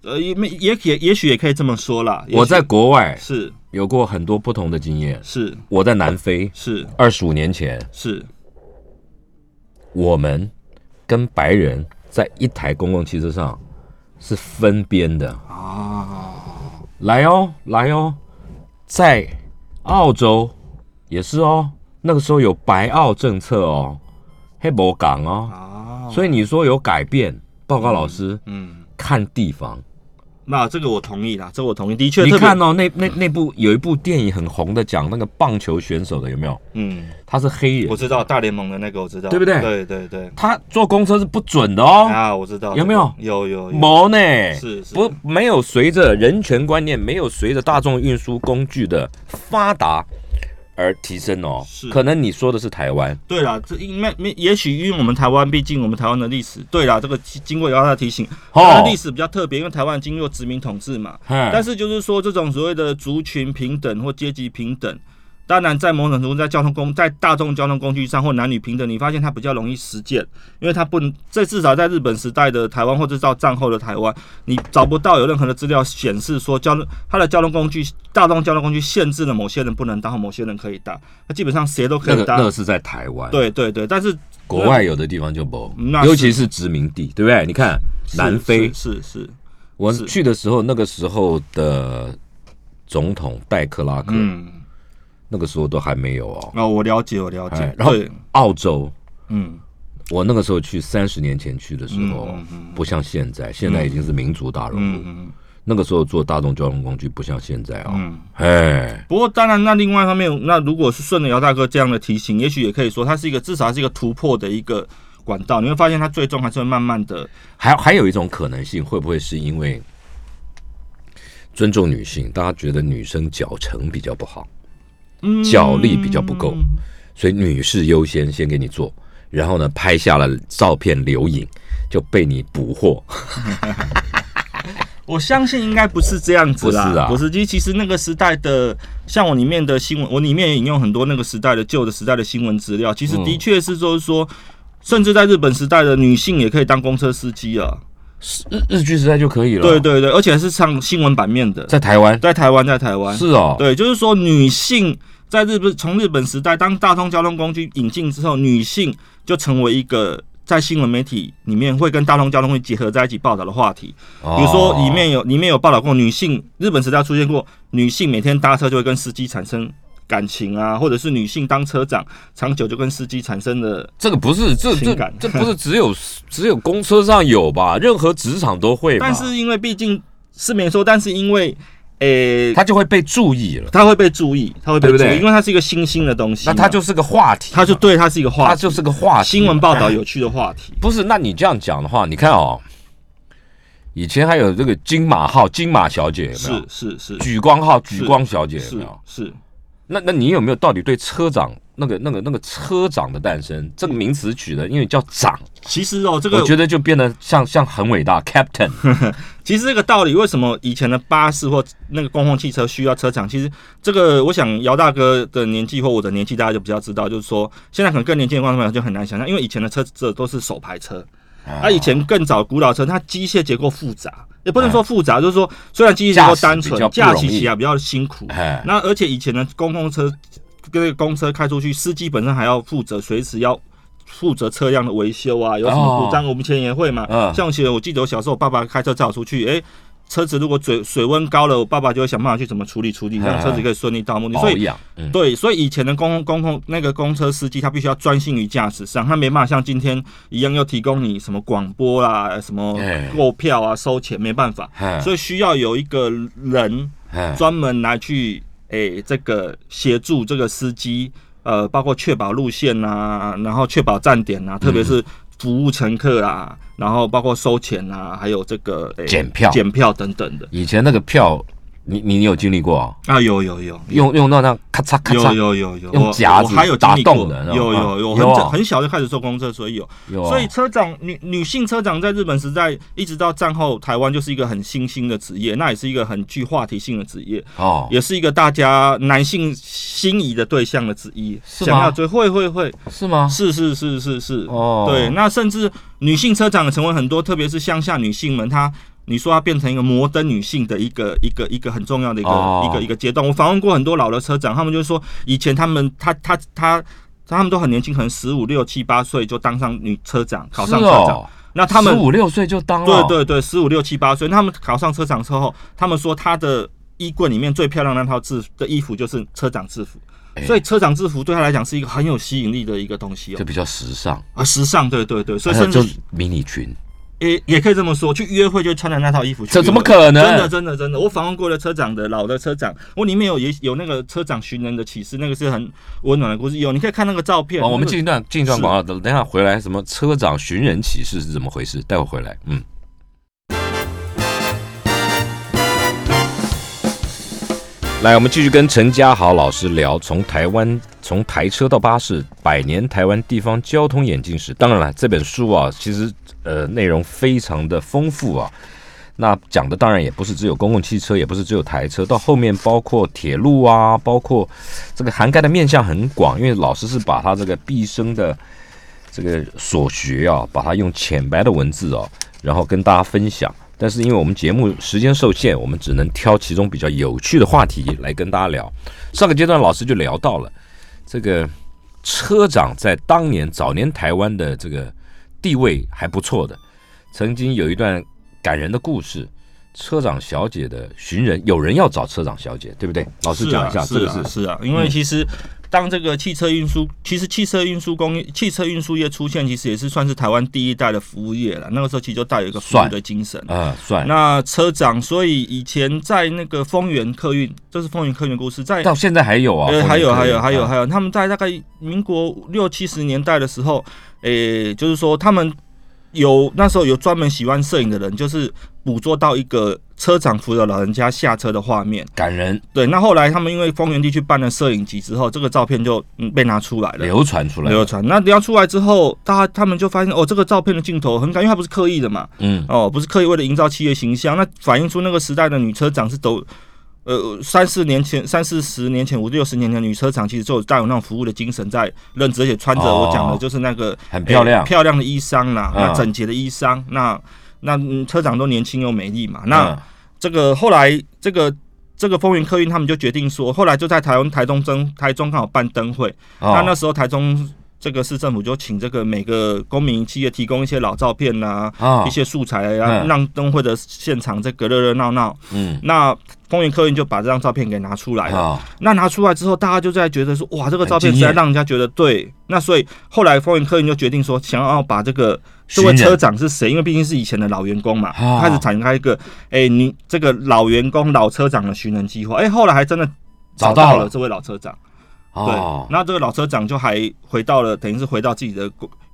呃，也没也也也许也可以这么说啦。我在国外是有过很多不同的经验。是我在南非是二十五年前，是我们跟白人在一台公共汽车上是分边的。啊，来哦，来哦，在澳洲也是哦，那个时候有白澳政策哦，黑博港哦，啊，所以你说有改变，报告老师，嗯，看地方。那这个我同意啦，这个我同意，的确，你看哦，那那那部有一部电影很红的，讲那个棒球选手的，有没有？嗯，他是黑人我，知道大联盟的那个我知道，对不对对对对，他坐公车是不准的哦，啊，我知道，有没有有有有，毛呢？是是不没有随着人权观念，没有随着大众运输工具的发达而提升哦。是。可能你说的是台湾，对啦，这因为没也许因为我们台湾，毕竟我们台湾的历史，对啦，这个经过姚大提醒，台湾历史比较特别，因为台湾经过殖民统治嘛，但但是就是说，这种所谓的族群平等或阶级平等，当然在某种程度在交通工在大众交通工具上或男女平等，你发现它比较容易实践，因为它不能在至少在日本时代的台湾或者到战后的台湾，你找不到有任何的资料显示说交通它的交通工具大众交通工具限制了某些人不能搭，或某些人可以搭，那基本上谁都可以搭。那个是在台湾，，对对对，但是国外有的地方就不尤其是殖民地，对不对？你看南非，是是是，我是去的时候，那个时候的总统戴克拉克，嗯，那个时候都还没有哦。哦，我了解，我了解哎，然后，澳洲，嗯，我那个时候去三十年前去的时候，嗯嗯嗯不像现在，现在已经是民族大熔炉。嗯嗯那个时候做大众交通工具不像现在哦，嗯。哎，不过当然，那另外一方面，那如果是顺着姚大哥这样的提醒，也许也可以说，它是一个至少是一个突破的一个管道。你会发现，它最终还是会慢慢的，还还有一种可能性，会不会是因为尊重女性，大家觉得女生脚程比较不好，嗯脚力比较不够，所以女士优先先给你做，然后呢拍下了照片留影，就被你捕获。我相信应该不是这样子啦，不是啊不是。其实其实那个时代的，像我里面的新闻，我里面也引用很多那个时代的旧的时代的新闻资料。其实的确是就是说，甚至在日本时代的女性也可以当公车司机啊。日日剧时代就可以了。对，对对，而且是上新闻版面的，在台湾？在台湾，在台湾。是哦，对，就是说女性在日本从日本时代当大通交通工具引进之后，女性就成为一个在新闻媒体里面会跟大通交通会结合在一起报道的话题。哦。比如说里面有里面有报道过女性，日本时代出现过女性每天搭车就会跟司机产生感情啊，或者是女性当车长长久就跟司机产生了。这个不是这这这不是只有 只有公车上有吧？任何职场都会，但是因为毕竟是没说，但是因为诶。他就会被注意了，他会被注意，他会被注意，对因为他是一个新兴的东西。那他就是个话题嘛，它就对他是一个话题，它就是个话题，新闻报道有趣的话题。不是？那你这样讲的话，你看哦，以前还有这个金马号金马小姐有没是有？是是举光号举光小姐没有？是，那那你有没有到底对车长那个那个那个车长的诞生这个名词取的，因为叫长，其实哦，这个我觉得就变得像像很伟大，Captain。其实这个道理，为什么以前的巴士或那个公共汽车需要车长？其实这个，我想姚大哥的年纪或我的年纪，大家就比较知道，就是说现在可能更年轻的观众朋友就很难想象，因为以前的车子都是手排车，啊，以前更早古老车，它机械结构复杂，也不能说复杂，就是说虽然机械结构单纯，驾驶比较不容易驾驶起来比较辛苦。哎，那而且以前的公共车跟那个公车开出去，司机本身还要负责随时要负责车辆的维修啊，有什么故障，我们以前也会嘛。嗯像以前我记得我小时候，我爸爸开车载我出去，诶，车子如果水水温高了，我爸爸就会想办法去怎么处理处理，让车子可以顺利到目的。所以保养，嗯，对，所以以前的公公共那个公车司机，他必须要专心于驾驶上，他没办法像今天一样要提供你什么广播啦、什么哎购票啊、收钱，没办法，哎所以需要有一个人哎专门来去诶、这个协助这个司机，呃，包括确保路线啊，然后确保站点啊，特别是服务乘客啊，然后包括收钱啊，还有这个、诶检票。检票等等的。以前那个票，你你你有经历过啊？啊，有有有。用用到那咔嚓咔嚓，有有有，有用夹子我还有打洞的有啊有有，很很小就开始坐公车，所以有。所以车长女女性车长在日本时代一直到战后，台湾就是一个很新兴的职业，那也是一个很具话题性的职业，哦，也是一个大家男性心仪的对象的之一。想要追会会会，是吗？是是是是是，哦对，那甚至女性车长也成为很多，特别是乡下女性们，她你说要变成一个摩登女性的一个一个一个很重要的一个、哦一个一个阶段。我访问过很多老的车长，他们就说以前他们他他他他们都很年轻，可能十五六七八岁就当上女车长，考上是车长。哦，那他们十五六岁就当了，对对对，十五六七八岁，他们考上车长之后，他们说他的衣柜里面最漂亮的那套制的衣服就是车长制服。哎所以车长制服对他来讲是一个很有吸引力的一个东西哦就，比较时尚，啊，时尚，对对对，所以还有就甚至迷你裙，也也可以这么说，去约会就穿着那套衣服去。这怎么可能真的真的真的，我访问过了车长的老的车长，我里面有也有那个车长寻人的启示，那个是很温暖的故事。有，你可以看那个照片。哦，我们进一段进一段广告，等等一下回来，什么车长寻人启事是怎么回事？待会回来，嗯。来，我们继续跟陈家豪老师聊从台湾从台车到巴士百年台湾地方交通演进史。当然了，这本书啊，其实呃内容非常的丰富啊。那讲的当然也不是只有公共汽车，也不是只有台车，到后面包括铁路啊，包括这个涵盖的面向很广。因为老师是把他这个毕生的这个所学啊，把它用浅白的文字哦、然后跟大家分享。但是因为我们节目时间受限，我们只能挑其中比较有趣的话题来跟大家聊。上个阶段老师就聊到了这个车长在当年早年台湾的这个地位还不错的，曾经有一段感人的故事。车长小姐的寻人，有人要找车长小姐，对不对？老师讲一下，啊这个是是啊是啊，因为其实当这个汽车运输，其实汽车运输工业、汽车运输业出现，其实也是算是台湾第一代的服务业了。那个时候其实就带有一个服务算的精神。啊，算那车长，所以以前在那个丰原客运，这是丰原客运的故事，在到现在还有啊，呃，后面还有还有还有啊还有，他们在大概民国六七十年代的时候，诶、就是说他们有那时候有专门喜欢摄影的人，就是捕捉到一个车长扶着老人家下车的画面，感人。对，那后来他们因为丰原地区办了摄影集之后，这个照片就被拿出来了，流传出来，流传。那流出来之后，大家他们就发现哦，这个照片的镜头很感，因为它不是刻意的嘛，嗯，哦，不是刻意为了营造企业形象，那反映出那个时代的女车长是都。呃，三四年前、三四十年前、五六十年前，女车厂其实就有带有那种服务的精神在任职，而且穿着我讲的就是那个很漂亮、漂亮的衣裳啦，那整洁的衣裳，那那车长都年轻又美丽嘛。那这个后来，这个这个风云客运他们就决定说，后来就在台湾台中灯台中刚好办灯会，那那时候台中。这个市政府就请这个每个公民企业提供一些老照片呐，一些素材啊，让灯会的现场这个热热闹闹。嗯，那风云客运就把这张照片给拿出来了。那拿出来之后，大家就在觉得说，哇，这个照片实在让人家觉得对。那所以后来风云客运就决定说，想要把这个这位车长是谁，因为毕竟是以前的老员工嘛，开始展开一个，哎，你这个老员工老车长的寻人计划。哎，后来还真的找到了这位老车长。对，那这个老车长就还回到了，等于是回到自己的，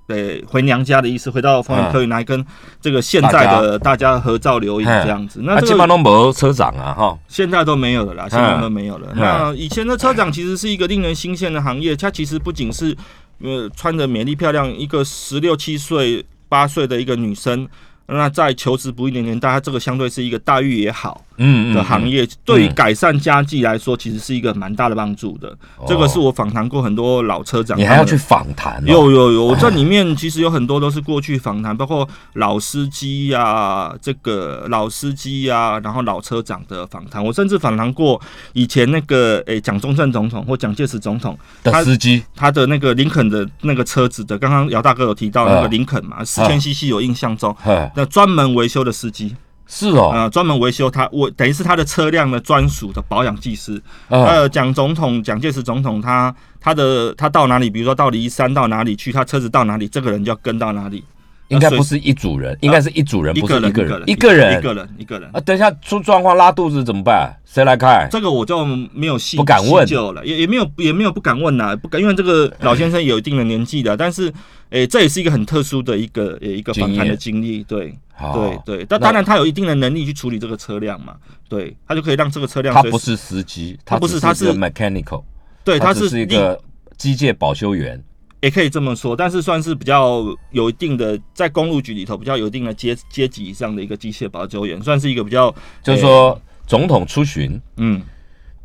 对，回娘家的意思，回到丰原客运来跟这个现在的大家合照留影这样子。那基本上都没有车长啊，哈，现在都没有了啦，现在都没有了。那以前的车长其实是一个令人新鲜的行业，它其实不仅是呃穿着美丽漂亮，一个十六七岁、八岁的一个女生。那在求职不易的年代，它这个相对是一个待遇也好嗯的行业，对于改善家计来说，其实是一个蛮大的帮助的。这个是我访谈过很多老车长，你还要去访谈？有有有，这 里面其实有很多都是过去访谈，包括老司机呀，这个老司机呀，然后老车长的访谈。我甚至访谈过以前那个诶蒋中正总统或蒋介石总统的司机，他的那个林肯的那个车子的。刚刚姚大哥有提到那个林肯嘛，四千 CC 有印象中。那专门维修的司机是哦，呃，专门维修他，我等于是他的车辆的专属的保养技师。呃，蒋总统、蒋介石总统，他他的他到哪里，比如说到离山到哪里去，他车子到哪里，这个人就要跟到哪里。应该不是一组人，应该是一组人，一个人，一个人，一个人，一个人，一个人。啊，等一下出状况拉肚子怎么办？谁来开？这个我就没有细不敢问了，也也没有也没有不敢问呐，不敢，因为这个老先生有一定的年纪的，但是，诶，这也是一个很特殊的一个一个访谈的经历，对，对对。但当然他有一定的能力去处理这个车辆嘛，对他就可以让这个车辆。他不是司机，他不是，他是 mechanical，对，他是一个机械保修员。也可以这么说，但是算是比较有一定的在公路局里头比较有一定的阶阶级以上的一个机械保修员，算是一个比较，就是说总统出巡，嗯，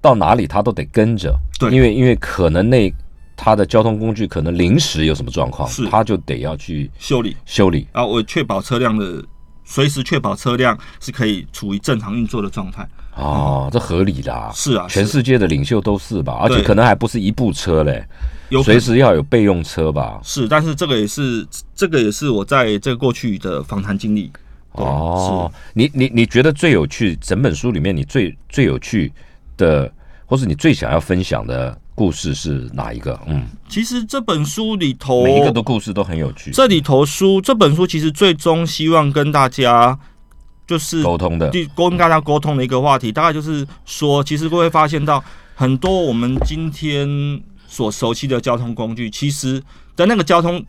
到哪里他都得跟着，对，因为因为可能那他的交通工具可能临时有什么状况，是他就得要去修理修理啊，我确保车辆的随时确保车辆是可以处于正常运作的状态哦，这合理的，是啊，全世界的领袖都是吧，而且可能还不是一部车嘞。随时要有备用车吧？是，但是这个也是，这个也是我在这个过去的访谈经历。哦，你你你觉得最有趣？整本书里面你最最有趣的，或是你最想要分享的故事是哪一个？嗯，其实这本书里头每一个的故事都很有趣。这里头书这本书其实最终希望跟大家就是沟通的，沟跟大家沟通的一个话题，大概就是说，其实各位发现到很多我们今天。所熟悉的交通工具，其实的那个交通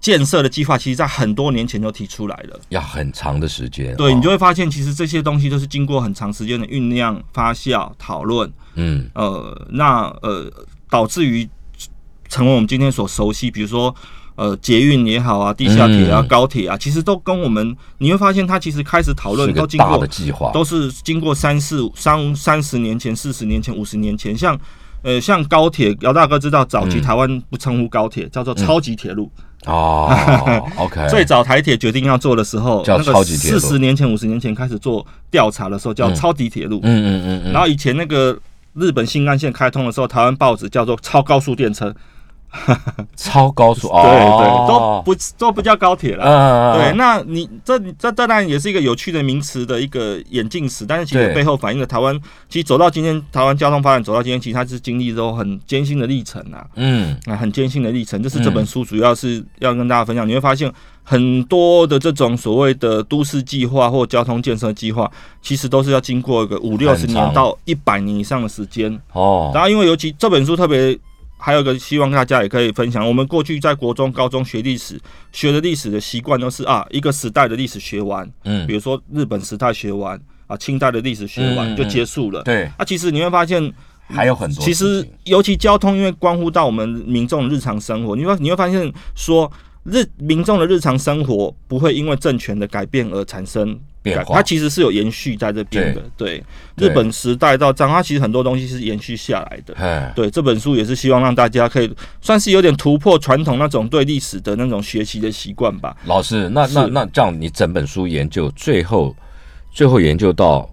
建设的计划，其实在很多年前就提出来了，要很长的时间。对你就会发现，其实这些东西都是经过很长时间的酝酿、发酵、讨论，嗯，呃，那呃，导致于成为我们今天所熟悉，比如说呃，捷运也好啊，地下铁啊，高铁啊，其实都跟我们你会发现，它其实开始讨论都经过计划，都是经过三四三三十年前、四十年前、五十年前，像。呃，像高铁，姚大哥知道，早期台湾不称呼高铁，叫做超级铁路。哦，OK。最早台铁决定要做的时候，叫超级铁路。四十年前、五十年前开始做调查的时候，叫超级铁路。嗯嗯嗯。然后以前那个日本新干线开通的时候，台湾报纸叫做超高速电车。超高速，对对，都不都不叫高铁了。对，那你这这当然也是一个有趣的名词的一个眼镜史，但是其实背后反映了台湾其实走到今天，台湾交通发展走到今天，其实它是经历都很艰辛的历程啊。嗯，啊，很艰辛的历程，这是这本书主要是要跟大家分享。你会发现很多的这种所谓的都市计划或交通建设计划，其实都是要经过一个五六十年到一百年以上的时间。哦，然后因为尤其这本书特别。还有一个希望大家也可以分享，我们过去在国中、高中学历史，学的历史的习惯都是啊，一个时代的历史学完，嗯，比如说日本时代学完啊，清代的历史学完就结束了。对，啊，其实你会发现还有很多。其实尤其交通，因为关乎到我们民众日常生活，你会你会发现说。日民众的日常生活不会因为政权的改变而产生变化，它其实是有延续在这边的。对，日本时代到这样，它其实很多东西是延续下来的。对，这本书也是希望让大家可以算是有点突破传统那种对历史的那种学习的习惯吧。老师，那那那这样，你整本书研究最后，最后研究到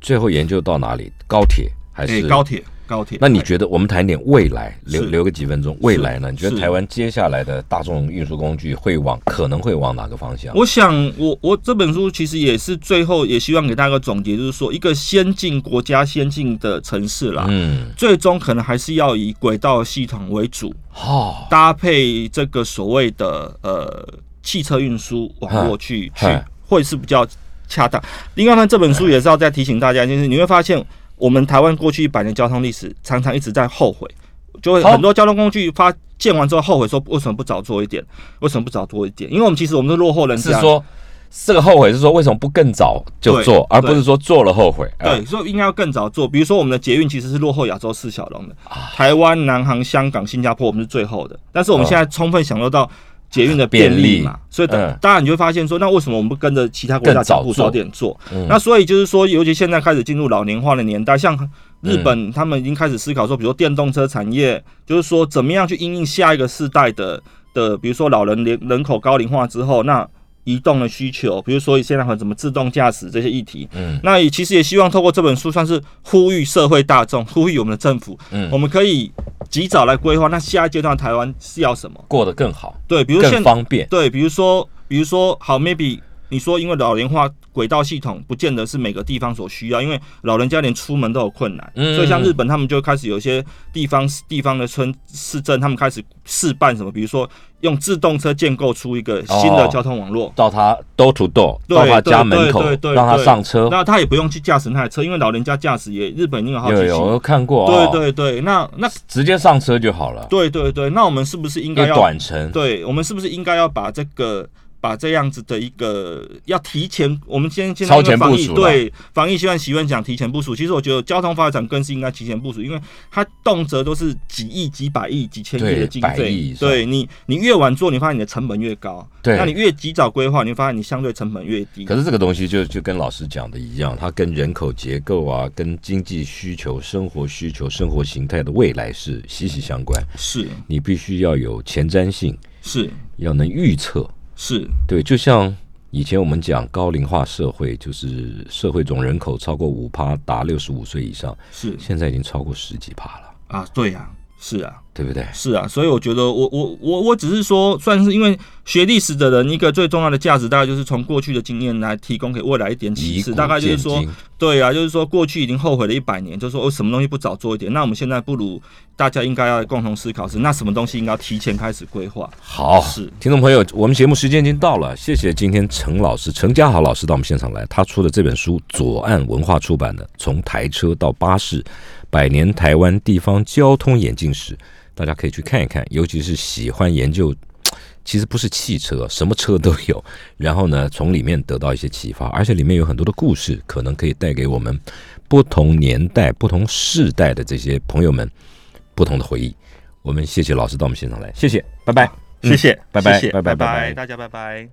最后研究到哪里？高铁还是高铁？高铁，那你觉得我们谈点未来，留留个几分钟，未来呢？你觉得台湾接下来的大众运输工具会往可能会往哪个方向？我想，我我这本书其实也是最后也希望给大家个总结，就是说一个先进国家、先进的城市啦，嗯，最终可能还是要以轨道系统为主，好搭配这个所谓的呃汽车运输网络去去，会是比较恰当。另外呢，这本书也是要再提醒大家，就是你会发现。我们台湾过去一百年交通历史，常常一直在后悔，就会很多交通工具发建完之后后悔说，为什么不早做一点？为什么不早做一点？因为我们其实我们是落后人，是说这个后悔是说为什么不更早就做，而不是说做了后悔。对，所以应该要更早做。比如说我们的捷运其实是落后亚洲四小龙的，台湾、南航、香港、新加坡我们是最后的，但是我们现在充分享受到。捷运的便利嘛，所以当当然你就会发现说，那为什么我们不跟着其他国家脚步早点做？那所以就是说，尤其现在开始进入老年化的年代，像日本他们已经开始思考说，比如说电动车产业，就是说怎么样去应应下一个世代的的，比如说老人人人口高龄化之后，那。移动的需求，比如说现在很什么自动驾驶这些议题，嗯，那也其实也希望透过这本书，算是呼吁社会大众，呼吁我们的政府，嗯，我们可以及早来规划，那下一阶段台湾是要什么？过得更好，对，比如更方便，对，比如说，比如说，好，maybe。你说，因为老龄化轨道系统不见得是每个地方所需要，因为老人家连出门都有困难，所以像日本他们就开始有些地方地方的村市镇，他们开始试办什么，比如说用自动车建构出一个新的交通网络，到他 door to door，到他家门口，让他上车，那他也不用去驾驶那台车，因为老人家驾驶也日本有好几有有看过，对对对，那那直接上车就好了，对对对，那我们是不是应该要短程？对我们是不是应该要把这个？把这样子的一个要提前，我们先先超前部署。对防疫，希望习惯讲提前部署。其实我觉得交通发展更是应该提前部署，因为它动辄都是几亿、几百亿、几千亿的经费。对你，你越晚做，你发现你的成本越高。对，那你越及早规划，你发现你相对成本越低。可是这个东西就就跟老师讲的一样，它跟人口结构啊、跟经济需求、生活需求、生活形态的未来是息息相关。是你必须要有前瞻性，是要能预测。是。对，就像以前我们讲高龄化社会，就是社会总人口超过五趴达六十五岁以上，是。现在已经超过十几趴了。啊！对呀，是啊。对不对？是啊，所以我觉得我我我我只是说，算是因为学历史的人，一个最重要的价值，大概就是从过去的经验来提供给未来一点启示。大概就是说，对啊，就是说过去已经后悔了一百年，就是说我什么东西不早做一点？那我们现在不如大家应该要共同思考是，那什么东西应该提前开始规划？好，是听众朋友，我们节目时间已经到了，谢谢今天陈老师陈家豪老师到我们现场来，他出的这本书左岸文化出版的《从台车到巴士：百年台湾地方交通演进史》。大家可以去看一看，尤其是喜欢研究，其实不是汽车，什么车都有。然后呢，从里面得到一些启发，而且里面有很多的故事，可能可以带给我们不同年代、不同世代的这些朋友们不同的回忆。我们谢谢老师到我们现场来，谢谢，拜拜，谢谢，拜拜，拜拜，拜拜，大家拜拜。